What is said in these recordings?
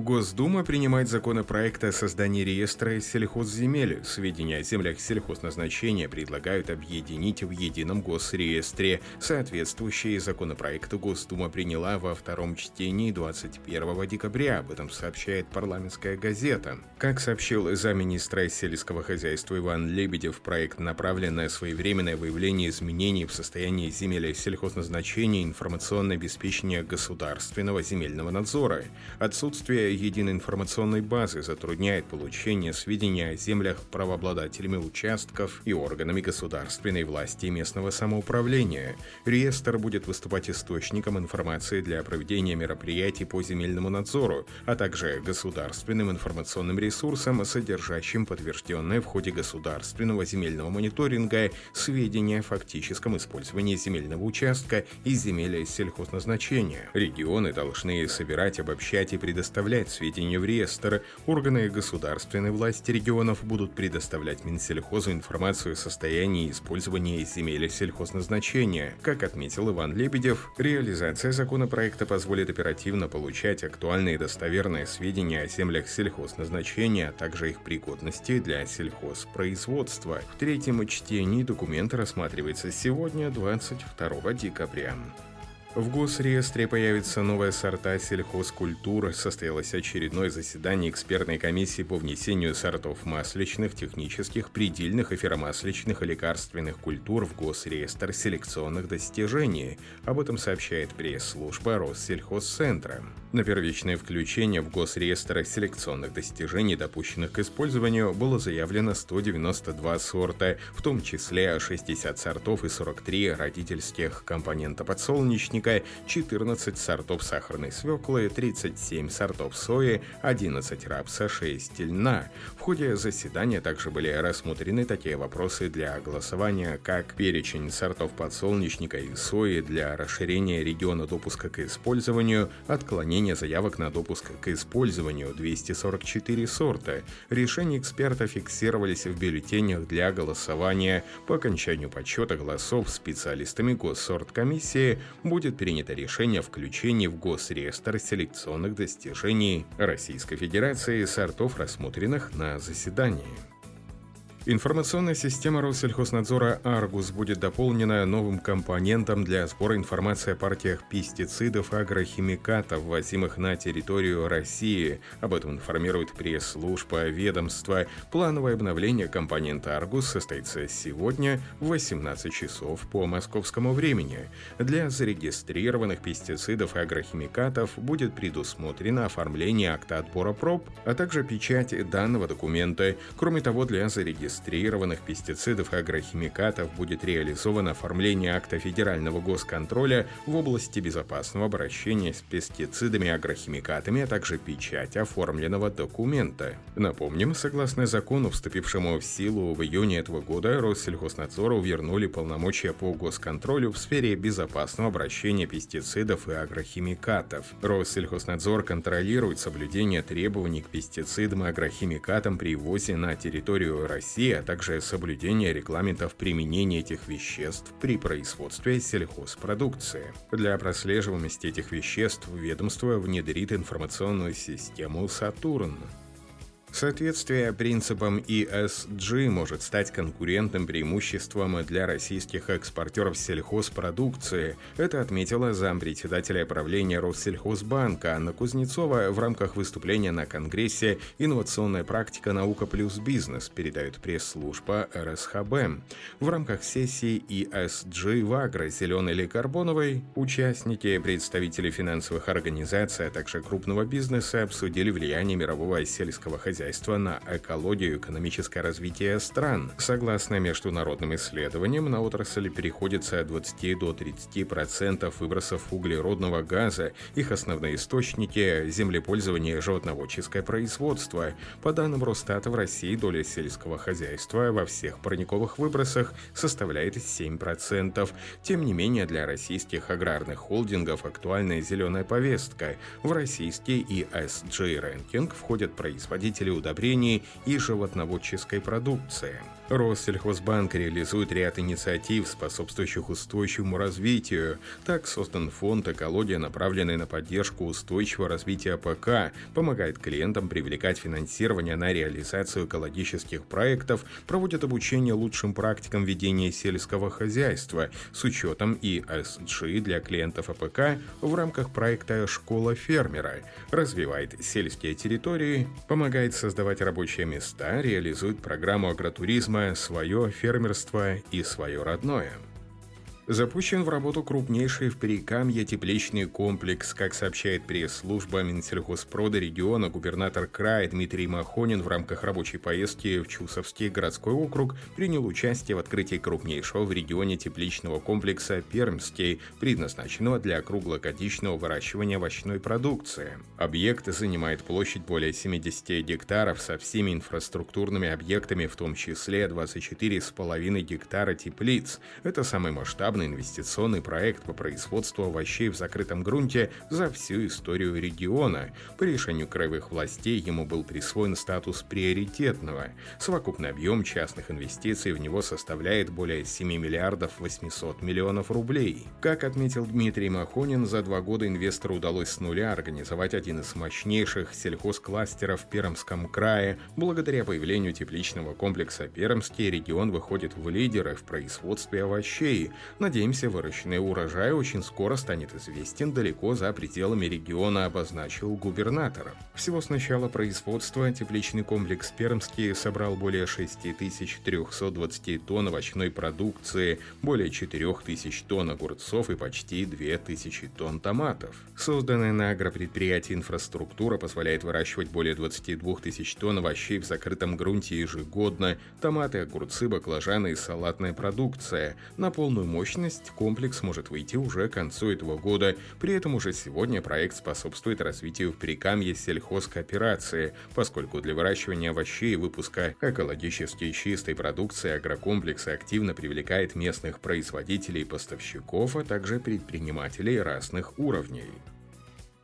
Госдума принимает законопроект о создании реестра сельхозземель. Сведения о землях сельхозназначения предлагают объединить в едином госреестре. Соответствующие законопроекты Госдума приняла во втором чтении 21 декабря. Об этом сообщает парламентская газета. Как сообщил замминистра сельского хозяйства Иван Лебедев, проект направлен на своевременное выявление изменений в состоянии земель сельхозназначения и информационное обеспечение государственного земельного надзора. Отсутствие единой информационной базы затрудняет получение сведений о землях правообладателями участков и органами государственной власти и местного самоуправления. Реестр будет выступать источником информации для проведения мероприятий по земельному надзору, а также государственным информационным ресурсом, содержащим подтвержденные в ходе государственного земельного мониторинга сведения о фактическом использовании земельного участка и земель сельхозназначения. Регионы должны собирать, обобщать и предоставлять добавлять сведения в реестр. Органы государственной власти регионов будут предоставлять Минсельхозу информацию о состоянии и использовании земель сельхозназначения. Как отметил Иван Лебедев, реализация законопроекта позволит оперативно получать актуальные и достоверные сведения о землях сельхозназначения, а также их пригодности для сельхозпроизводства. В третьем чтении документ рассматривается сегодня, 22 декабря. В Госреестре появятся новые сорта сельхозкультур. Состоялось очередное заседание экспертной комиссии по внесению сортов масличных, технических, предельных, эфиромасличных и лекарственных культур в Госреестр селекционных достижений. Об этом сообщает пресс-служба Россельхозцентра. На первичное включение в Госреестр селекционных достижений, допущенных к использованию, было заявлено 192 сорта, в том числе 60 сортов и 43 родительских компонента подсолнечника, соняшника, 14 сортов сахарной свеклы, 37 сортов сои, 11 рапса, 6 льна. В ходе заседания также были рассмотрены такие вопросы для голосования, как перечень сортов подсолнечника и сои для расширения региона допуска к использованию, отклонение заявок на допуск к использованию 244 сорта. Решения эксперта фиксировались в бюллетенях для голосования. По окончанию подсчета голосов специалистами госсорткомиссии будет будет принято решение о включении в Госреестр селекционных достижений Российской Федерации сортов, рассмотренных на заседании. Информационная система Россельхознадзора «Аргус» будет дополнена новым компонентом для сбора информации о партиях пестицидов агрохимикатов, ввозимых на территорию России. Об этом информирует пресс-служба ведомства. Плановое обновление компонента «Аргус» состоится сегодня в 18 часов по московскому времени. Для зарегистрированных пестицидов и агрохимикатов будет предусмотрено оформление акта отбора проб, а также печать данного документа. Кроме того, для зарегистрированных зарегистрированных пестицидов и агрохимикатов будет реализовано оформление акта федерального госконтроля в области безопасного обращения с пестицидами и агрохимикатами, а также печать оформленного документа. Напомним, согласно закону, вступившему в силу в июне этого года, Россельхознадзору вернули полномочия по госконтролю в сфере безопасного обращения пестицидов и агрохимикатов. Россельхознадзор контролирует соблюдение требований к пестицидам и агрохимикатам при ввозе на территорию России России, а также соблюдение регламентов применения этих веществ при производстве сельхозпродукции. Для прослеживаемости этих веществ ведомство внедрит информационную систему «Сатурн». Соответствие принципам ESG может стать конкурентным преимуществом для российских экспортеров сельхозпродукции. Это отметила зампредседателя правления Россельхозбанка Анна Кузнецова в рамках выступления на Конгрессе «Инновационная практика наука плюс бизнес», передает пресс-служба РСХБ. В рамках сессии ESG в агро зеленой или карбоновой участники, представители финансовых организаций, а также крупного бизнеса обсудили влияние мирового сельского хозяйства хозяйства на экологию и экономическое развитие стран. Согласно международным исследованиям, на отрасль переходится от 20 до 30% процентов выбросов углеродного газа. Их основные источники – землепользование и животноводческое производство. По данным Росстата, в России доля сельского хозяйства во всех парниковых выбросах составляет 7%. Тем не менее, для российских аграрных холдингов актуальная зеленая повестка. В российский ESG-рэнкинг входят производители производителей удобрений и животноводческой продукции. Россельхозбанк реализует ряд инициатив, способствующих устойчивому развитию. Так создан фонд «Экология», направленный на поддержку устойчивого развития АПК, помогает клиентам привлекать финансирование на реализацию экологических проектов, проводит обучение лучшим практикам ведения сельского хозяйства с учетом ESG для клиентов АПК в рамках проекта «Школа фермера», развивает сельские территории, помогает создавать рабочие места, реализует программу агротуризма свое фермерство и свое родное – Запущен в работу крупнейший в Прикамье тепличный комплекс. Как сообщает пресс-служба Минсельхозпрода региона, губернатор края Дмитрий Махонин в рамках рабочей поездки в Чусовский городской округ принял участие в открытии крупнейшего в регионе тепличного комплекса «Пермский», предназначенного для круглогодичного выращивания овощной продукции. Объект занимает площадь более 70 гектаров со всеми инфраструктурными объектами, в том числе 24,5 гектара теплиц. Это самый масштабный масштабный инвестиционный проект по производству овощей в закрытом грунте за всю историю региона. По решению краевых властей ему был присвоен статус приоритетного. Совокупный объем частных инвестиций в него составляет более 7 миллиардов 800 миллионов рублей. Как отметил Дмитрий Махонин, за два года инвестору удалось с нуля организовать один из мощнейших сельхозкластеров в Пермском крае. Благодаря появлению тепличного комплекса Пермский регион выходит в лидеры в производстве овощей. На Надеемся, выращенный урожай очень скоро станет известен далеко за пределами региона, обозначил губернатор. Всего с начала производства тепличный комплекс Пермский собрал более 6320 тонн овощной продукции, более 4000 тонн огурцов и почти 2000 тонн томатов. Созданная на агропредприятии инфраструктура позволяет выращивать более 22 тысяч тонн овощей в закрытом грунте ежегодно, томаты, огурцы, баклажаны и салатная продукция. На полную мощность мощность комплекс может выйти уже к концу этого года. При этом уже сегодня проект способствует развитию в Прикамье сельхозкооперации, поскольку для выращивания овощей и выпуска экологически чистой продукции агрокомплекс активно привлекает местных производителей и поставщиков, а также предпринимателей разных уровней.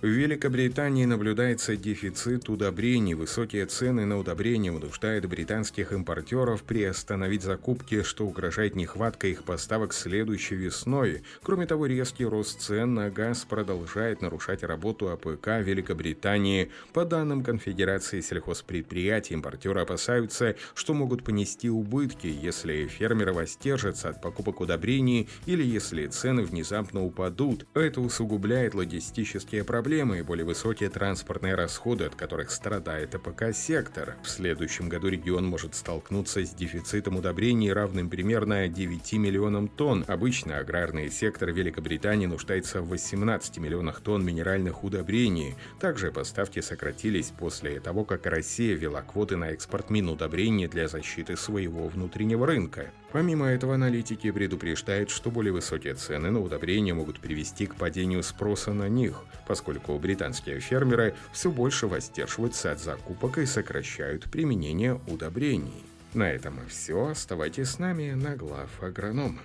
В Великобритании наблюдается дефицит удобрений. Высокие цены на удобрения вынуждают британских импортеров приостановить закупки, что угрожает нехваткой их поставок следующей весной. Кроме того, резкий рост цен на газ продолжает нарушать работу АПК Великобритании. По данным Конфедерации сельхозпредприятий, импортеры опасаются, что могут понести убытки, если фермеры воздержатся от покупок удобрений или если цены внезапно упадут. Это усугубляет логистические проблемы проблемы и более высокие транспортные расходы, от которых страдает АПК-сектор. В следующем году регион может столкнуться с дефицитом удобрений, равным примерно 9 миллионам тонн. Обычно аграрный сектор Великобритании нуждается в 18 миллионах тонн минеральных удобрений. Также поставки сократились после того, как Россия ввела квоты на экспорт мин удобрений для защиты своего внутреннего рынка. Помимо этого, аналитики предупреждают, что более высокие цены на удобрения могут привести к падению спроса на них, поскольку британские фермеры все больше воздерживаются от закупок и сокращают применение удобрений. На этом все. Оставайтесь с нами на глав агронома.